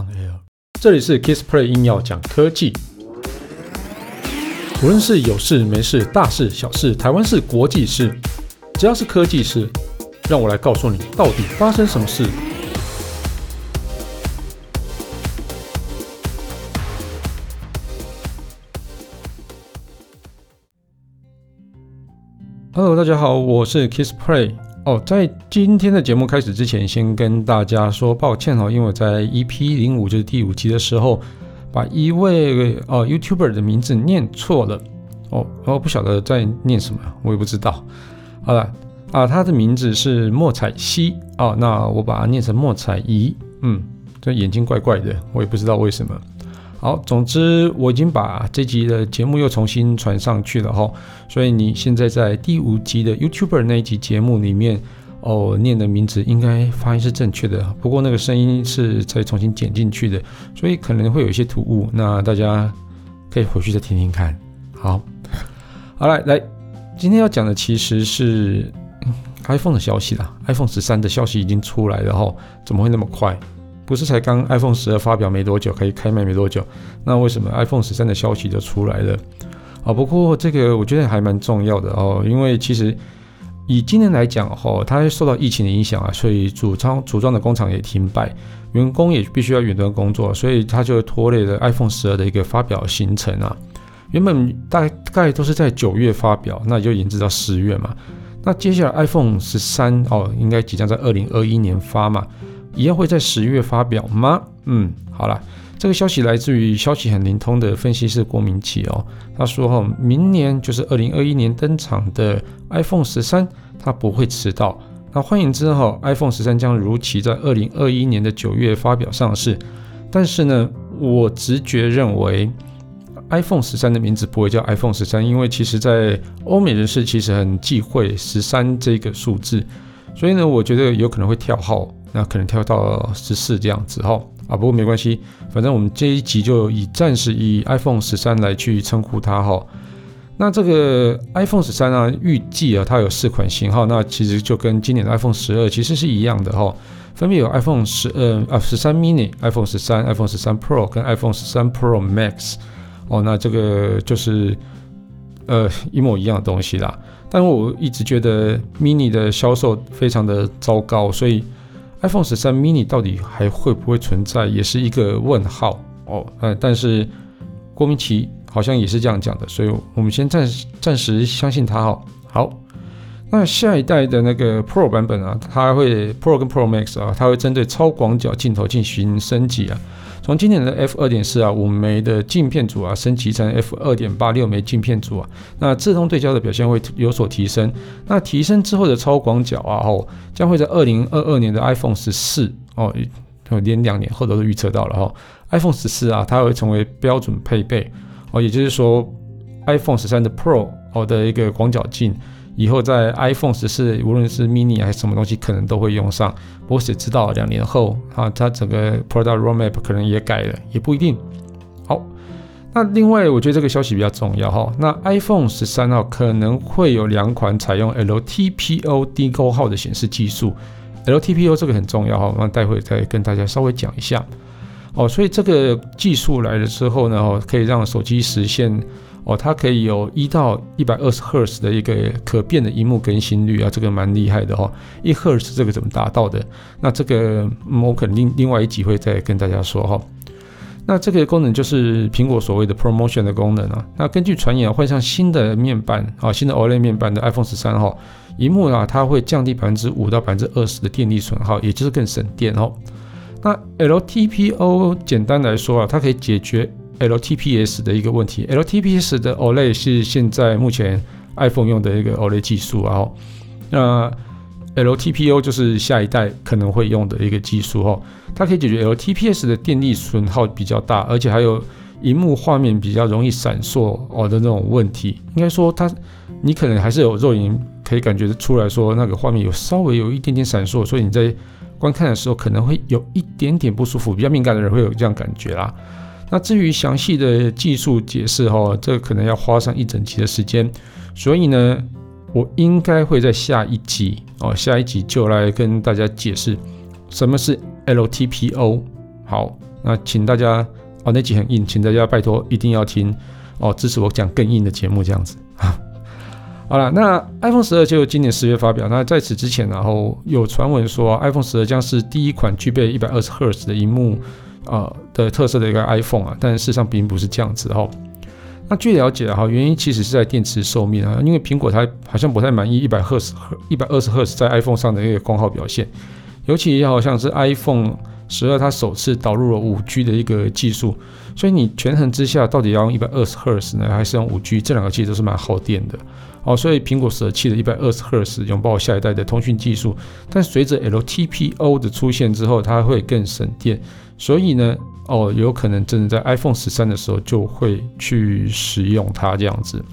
on air。这里是 Kissplay 硬要讲科技，无论是有事没事、大事小事、台湾事、国际事，只要是科技事，让我来告诉你到底发生什么事。Hello，大家好，我是 Kissplay。哦，在今天的节目开始之前，先跟大家说抱歉哦，因为我在 EP 零五就是第五集的时候，把一位哦 YouTuber 的名字念错了哦，我不晓得在念什么，我也不知道。好了啊，他的名字是莫彩希哦，那我把它念成莫彩怡，嗯，这眼睛怪怪的，我也不知道为什么。好，总之我已经把这集的节目又重新传上去了哈，所以你现在在第五集的 YouTuber 那一集节目里面哦，念的名字应该发音是正确的，不过那个声音是再重新剪进去的，所以可能会有一些突兀，那大家可以回去再听听看。好，好来来，今天要讲的其实是 iPhone 的消息啦，iPhone 十三的消息已经出来了哈，怎么会那么快？不是才刚 iPhone 十二发表没多久，可以开卖没多久，那为什么 iPhone 十三的消息就出来了？啊，不过这个我觉得还蛮重要的哦，因为其实以今年来讲哈，它受到疫情的影响啊，所以组装组装的工厂也停摆，员工也必须要远端工作，所以它就拖累了 iPhone 十二的一个发表行程啊。原本大概都是在九月发表，那就延迟到十月嘛。那接下来 iPhone 十三哦，应该即将在二零二一年发嘛。一样会在十月发表吗？嗯，好了，这个消息来自于消息很灵通的分析师郭明錤哦。他说哈，明年就是二零二一年登场的 iPhone 十三，它不会迟到。那换言之哈，iPhone 十三将如期在二零二一年的九月发表上市。但是呢，我直觉认为 iPhone 十三的名字不会叫 iPhone 十三，因为其实在欧美人士其实很忌讳十三这个数字，所以呢，我觉得有可能会跳号。那可能跳到十四这样子哈啊，不过没关系，反正我们这一集就以暂时以 iPhone 十三来去称呼它哈。那这个 iPhone 十三啊，预计啊它有四款型号，那其实就跟今年的 iPhone 十二其实是一样的哈，分别有 iPhone 十二啊十三 mini、iPhone 十三、iPhone 十三 Pro 跟 iPhone 十三 Pro Max 哦，那这个就是呃一模一样的东西啦。但我一直觉得 mini 的销售非常的糟糕，所以。iPhone 十三 mini 到底还会不会存在，也是一个问号哦。呃，但是郭明奇好像也是这样讲的，所以我们先暂暂时相信他哦。好，那下一代的那个 Pro 版本啊，它会 Pro 跟 Pro Max 啊，它会针对超广角镜头进行升级啊。从今年的 F 二点四啊五枚的镜片组啊升级成 F 二点八六枚镜片组啊，那自动对焦的表现会有所提升。那提升之后的超广角啊哦，将会在二零二二年的 iPhone 十四哦，连两年后都预测到了哈。iPhone 十四啊，它会成为标准配备哦，也就是说 iPhone 十三的 Pro 哦的一个广角镜。以后在 iPhone 十四，无论是 mini 还是什么东西，可能都会用上。不过谁知道两年后啊，它整个 product roadmap 可能也改了，也不一定。好，那另外我觉得这个消息比较重要哈。那 iPhone 十三号可能会有两款采用 LTPO 低勾号的显示技术，LTPO 这个很重要哈，那待会再跟大家稍微讲一下。哦，所以这个技术来了之后呢，哦，可以让手机实现。哦，它可以有一到一百二十赫兹的一个可变的萤幕更新率啊，这个蛮厉害的、哦。一赫兹这个怎么达到的？那这个我肯定另外一集会再跟大家说哈、哦。那这个功能就是苹果所谓的 ProMotion 的功能啊。那根据传言，换上新的面板啊，新的 OLED 面板的 iPhone 十三号，萤幕啊，它会降低百分之五到百分之二十的电力损耗，也就是更省电哦。那 LTPO 简单来说啊，它可以解决。LTPS 的一个问题，LTPS 的 OLED 是现在目前 iPhone 用的一个 OLED 技术啊。那 LTPO 就是下一代可能会用的一个技术哦。它可以解决 LTPS 的电力损耗比较大，而且还有荧幕画面比较容易闪烁哦的那种问题。应该说它，你可能还是有肉眼可以感觉得出来说那个画面有稍微有一点点闪烁，所以你在观看的时候可能会有一点点不舒服。比较敏感的人会有这样感觉啦。那至于详细的技术解释哈，这可能要花上一整集的时间，所以呢，我应该会在下一集哦，下一集就来跟大家解释什么是 LTPO。好，那请大家哦，那集很硬，请大家拜托一定要听哦，支持我讲更硬的节目这样子。好了，那 iPhone 十二就今年十月发表。那在此之前，然后有传闻说 iPhone 十二将是第一款具备一百二十赫兹的荧幕，呃的特色的一个 iPhone 啊。但事实上并不是这样子哈。那据了解哈，原因其实是在电池寿命啊，因为苹果它好像不太满意一百赫兹、一百二十赫兹在 iPhone 上的一个功耗表现，尤其好像是 iPhone 十二它首次导入了五 G 的一个技术，所以你权衡之下，到底要用一百二十赫兹呢，还是用五 G？这两个其实都是蛮耗电的。哦，所以苹果舍弃了一百二十赫兹，拥抱下一代的通讯技术。但随着 LTPO 的出现之后，它会更省电。所以呢，哦，有可能真的在 iPhone 十三的时候就会去使用它这样子。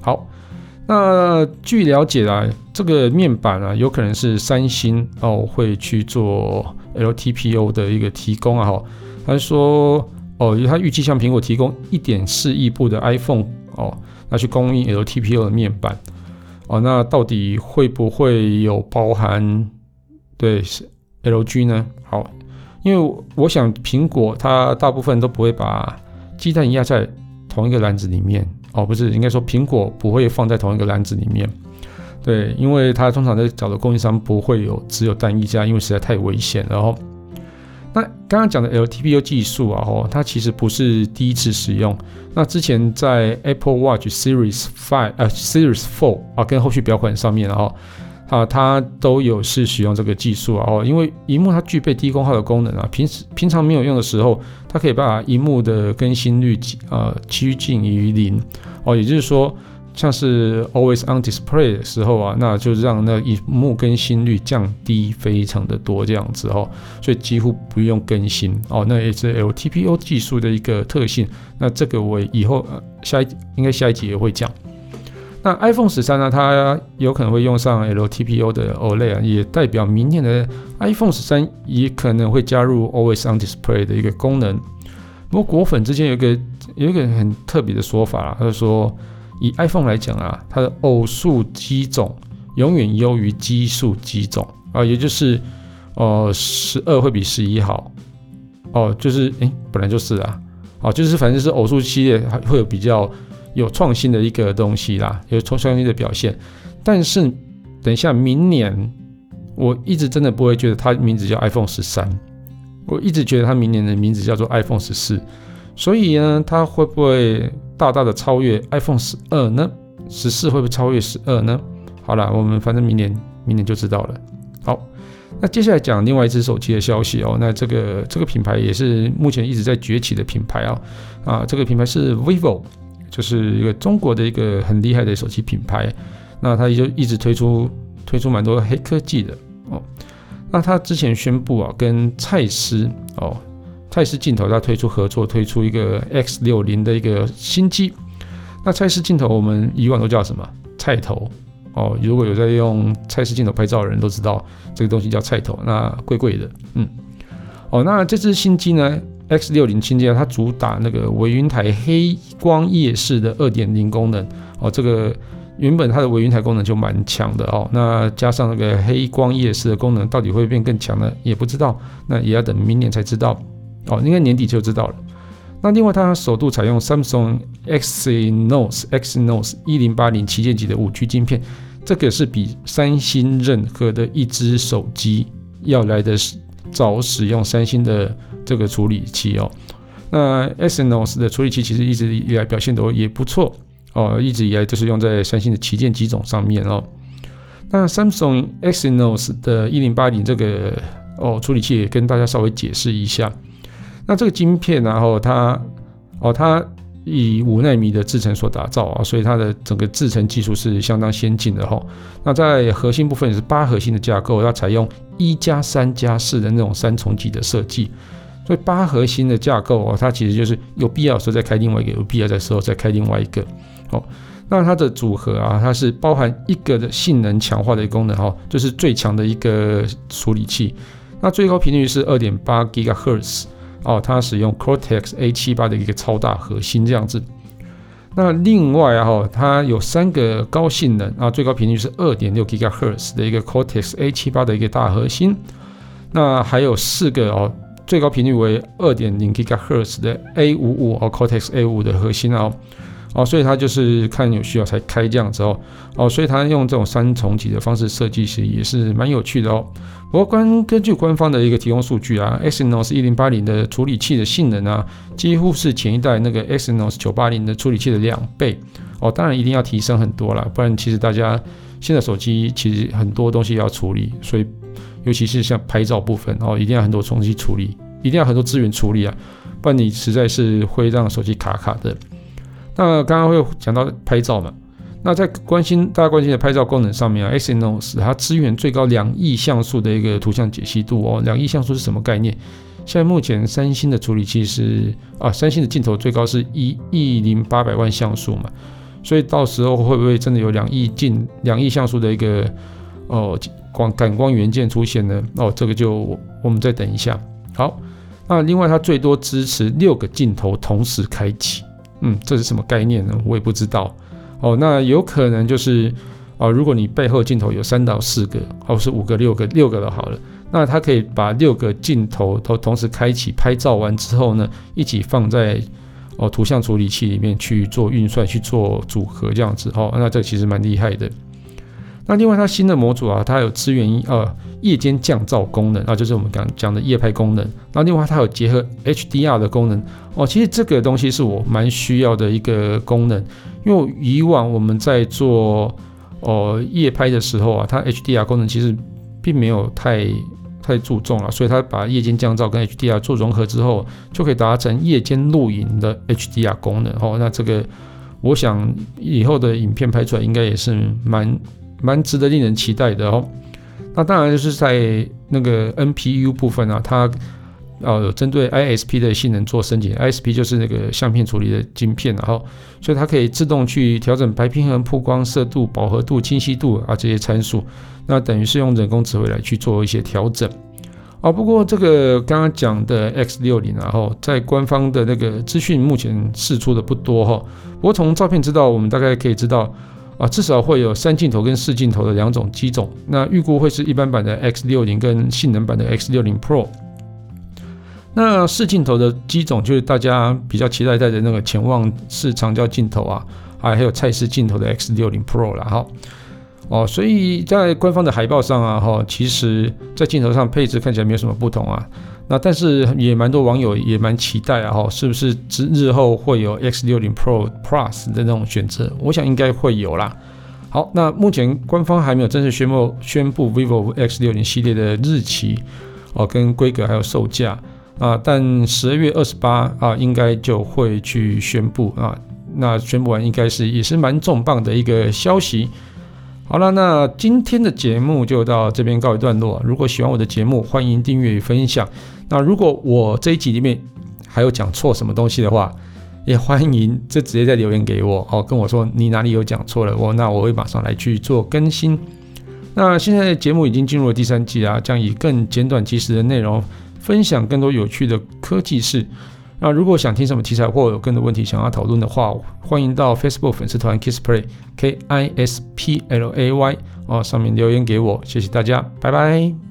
好，那据了解啊，这个面板啊，有可能是三星哦会去做 LTPO 的一个提供啊。哈，他说哦，他预计向苹果提供一点四亿部的 iPhone 哦。那去供应 LTPO 的面板哦，那到底会不会有包含对 LG 呢？好，因为我想苹果它大部分都不会把鸡蛋压在同一个篮子里面哦，不是，应该说苹果不会放在同一个篮子里面，对，因为它通常在找的供应商不会有只有单一家，因为实在太危险，然后。那刚刚讲的 LTPO 技术啊，哦，它其实不是第一次使用。那之前在 Apple Watch Series Five 呃 Series Four 啊，跟后续表款上面，然后啊，它都有是使用这个技术啊。哦，因为荧幕它具备低功耗的功能啊，平时平常没有用的时候，它可以把荧幕的更新率呃趋近于零哦，也就是说。像是 Always on Display 的时候啊，那就让那萤幕更新率降低非常的多这样子哦，所以几乎不用更新哦，那也是 LTPO 技术的一个特性。那这个我以后呃下一应该下一集也会讲。那 iPhone 十三呢，它有可能会用上 LTPO 的 OLED 啊，也代表明年的 iPhone 十三也可能会加入 Always on Display 的一个功能。不过果粉之间有一个有一个很特别的说法啊，他就说。以 iPhone 来讲啊，它的偶数机种永远优于奇数机种啊，也就是，呃，十二会比十一好，哦，就是，诶，本来就是啊，哦，就是反正是偶数系列还会有比较有创新的一个东西啦，有创新的表现。但是等一下明年，我一直真的不会觉得它名字叫 iPhone 十三，我一直觉得它明年的名字叫做 iPhone 十四，所以呢，它会不会？大大的超越 iPhone 十二呢？十四会不会超越十二呢？好了，我们反正明年明年就知道了。好，那接下来讲另外一支手机的消息哦。那这个这个品牌也是目前一直在崛起的品牌啊啊，这个品牌是 vivo，就是一个中国的一个很厉害的手机品牌。那它就一直推出推出蛮多黑科技的哦。那它之前宣布啊，跟蔡司哦。蔡司镜头它推出合作，推出一个 X 六零的一个新机。那蔡司镜头我们以往都叫什么？菜头哦。如果有在用蔡司镜头拍照的人都知道这个东西叫菜头，那贵贵的，嗯。哦，那这支新机呢？X 六零新机它主打那个微云台黑光夜视的二点零功能哦。这个原本它的微云台功能就蛮强的哦。那加上那个黑光夜视的功能，到底会变更强呢？也不知道，那也要等明年才知道。哦，应该年底就知道了。那另外，它首度采用 Samsung Exynos Exynos 一零八零旗舰级的五 G 晶片，这个是比三星任何的一支手机要来的早使用三星的这个处理器哦。那 Exynos 的处理器其实一直以来表现都也不错哦，一直以来都是用在三星的旗舰机种上面哦。那 Samsung Exynos 的一零八零这个哦处理器也跟大家稍微解释一下。那这个晶片，然后它，哦，它以五纳米的制程所打造啊，所以它的整个制程技术是相当先进的哈。那在核心部分也是八核心的架构，要采用一加三加四的那种三重级的设计，所以八核心的架构哦，它其实就是有必要的时候再开另外一个，有必要的时候再开另外一个。哦，那它的组合啊，它是包含一个的性能强化的功能哈，就是最强的一个处理器，那最高频率是二点八 GHz。哦，它使用 Cortex A78 的一个超大核心这样子。那另外啊，哈，它有三个高性能啊，最高频率是二点六 GHz 的一个 Cortex A78 的一个大核心。那还有四个哦，最高频率为二点零 GHz 的 A 五五哦，Cortex A 五的核心哦。哦，所以它就是看有需要才开这样子哦，哦，所以它用这种三重级的方式设计，其实也是蛮有趣的哦。不过关根据官方的一个提供数据啊，Exynos 一零八零的处理器的性能啊，几乎是前一代那个 Exynos 九八零的处理器的两倍哦。当然一定要提升很多啦，不然其实大家现在手机其实很多东西要处理，所以尤其是像拍照部分哦，一定要很多东西处理，一定要很多资源处理啊，不然你实在是会让手机卡卡的。那刚刚会讲到拍照嘛？那在关心大家关心的拍照功能上面啊，Exynos 它支援最高两亿像素的一个图像解析度哦。两亿像素是什么概念？现在目前三星的处理器是啊，三星的镜头最高是一亿零八百万像素嘛，所以到时候会不会真的有两亿镜两亿像素的一个哦光感光元件出现呢？哦，这个就我们再等一下。好，那另外它最多支持六个镜头同时开启。嗯，这是什么概念呢？我也不知道。哦，那有可能就是，哦，如果你背后镜头有三到四个，或是五个、六个、六个的好了，那它可以把六个镜头都同时开启，拍照完之后呢，一起放在哦图像处理器里面去做运算、去做组合这样子。哦，那这其实蛮厉害的。那另外它新的模组啊，它有支援呃夜间降噪功能，啊，就是我们刚讲的夜拍功能。那另外它有结合 HDR 的功能哦，其实这个东西是我蛮需要的一个功能，因为以往我们在做哦夜拍的时候啊，它 HDR 功能其实并没有太太注重了，所以它把夜间降噪跟 HDR 做融合之后，就可以达成夜间录影的 HDR 功能哦。那这个我想以后的影片拍出来应该也是蛮。蛮值得令人期待的哦。那当然就是在那个 NPU 部分啊，它呃有针对 ISP 的性能做升级。ISP 就是那个相片处理的晶片，然后所以它可以自动去调整白平衡、曝光、色度、饱和度、清晰度啊这些参数。那等于是用人工智慧来去做一些调整。啊，不过这个刚刚讲的 X 六零，然后在官方的那个资讯目前释出的不多哈。不过从照片知道，我们大概可以知道。啊，至少会有三镜头跟四镜头的两种机种。那预估会是一般版的 X 六零跟性能版的 X 六零 Pro。那四镜头的机种就是大家比较期待在的那个潜望式长焦镜头啊，还有蔡司镜头的 X 六零 Pro 了哈。哦，所以在官方的海报上啊，哈，其实在镜头上配置看起来没有什么不同啊。那但是也蛮多网友也蛮期待啊，哈，是不是之日后会有 X60 Pro Plus 的那种选择？我想应该会有啦。好，那目前官方还没有正式宣布宣布 vivo X60 系列的日期哦，跟规格还有售价啊，但十二月二十八啊，应该就会去宣布啊。那宣布完应该是也是蛮重磅的一个消息。好了，那今天的节目就到这边告一段落。如果喜欢我的节目，欢迎订阅与分享。那如果我这一集里面还有讲错什么东西的话，也欢迎就直接在留言给我，哦，跟我说你哪里有讲错了，我那我会马上来去做更新。那现在的节目已经进入了第三季啊，将以更简短及时的内容分享更多有趣的科技事。那如果想听什么题材或有更多问题想要讨论的话，欢迎到 Facebook 粉丝团 KissPlay K I S P L A Y 哦，上面留言给我，谢谢大家，拜拜。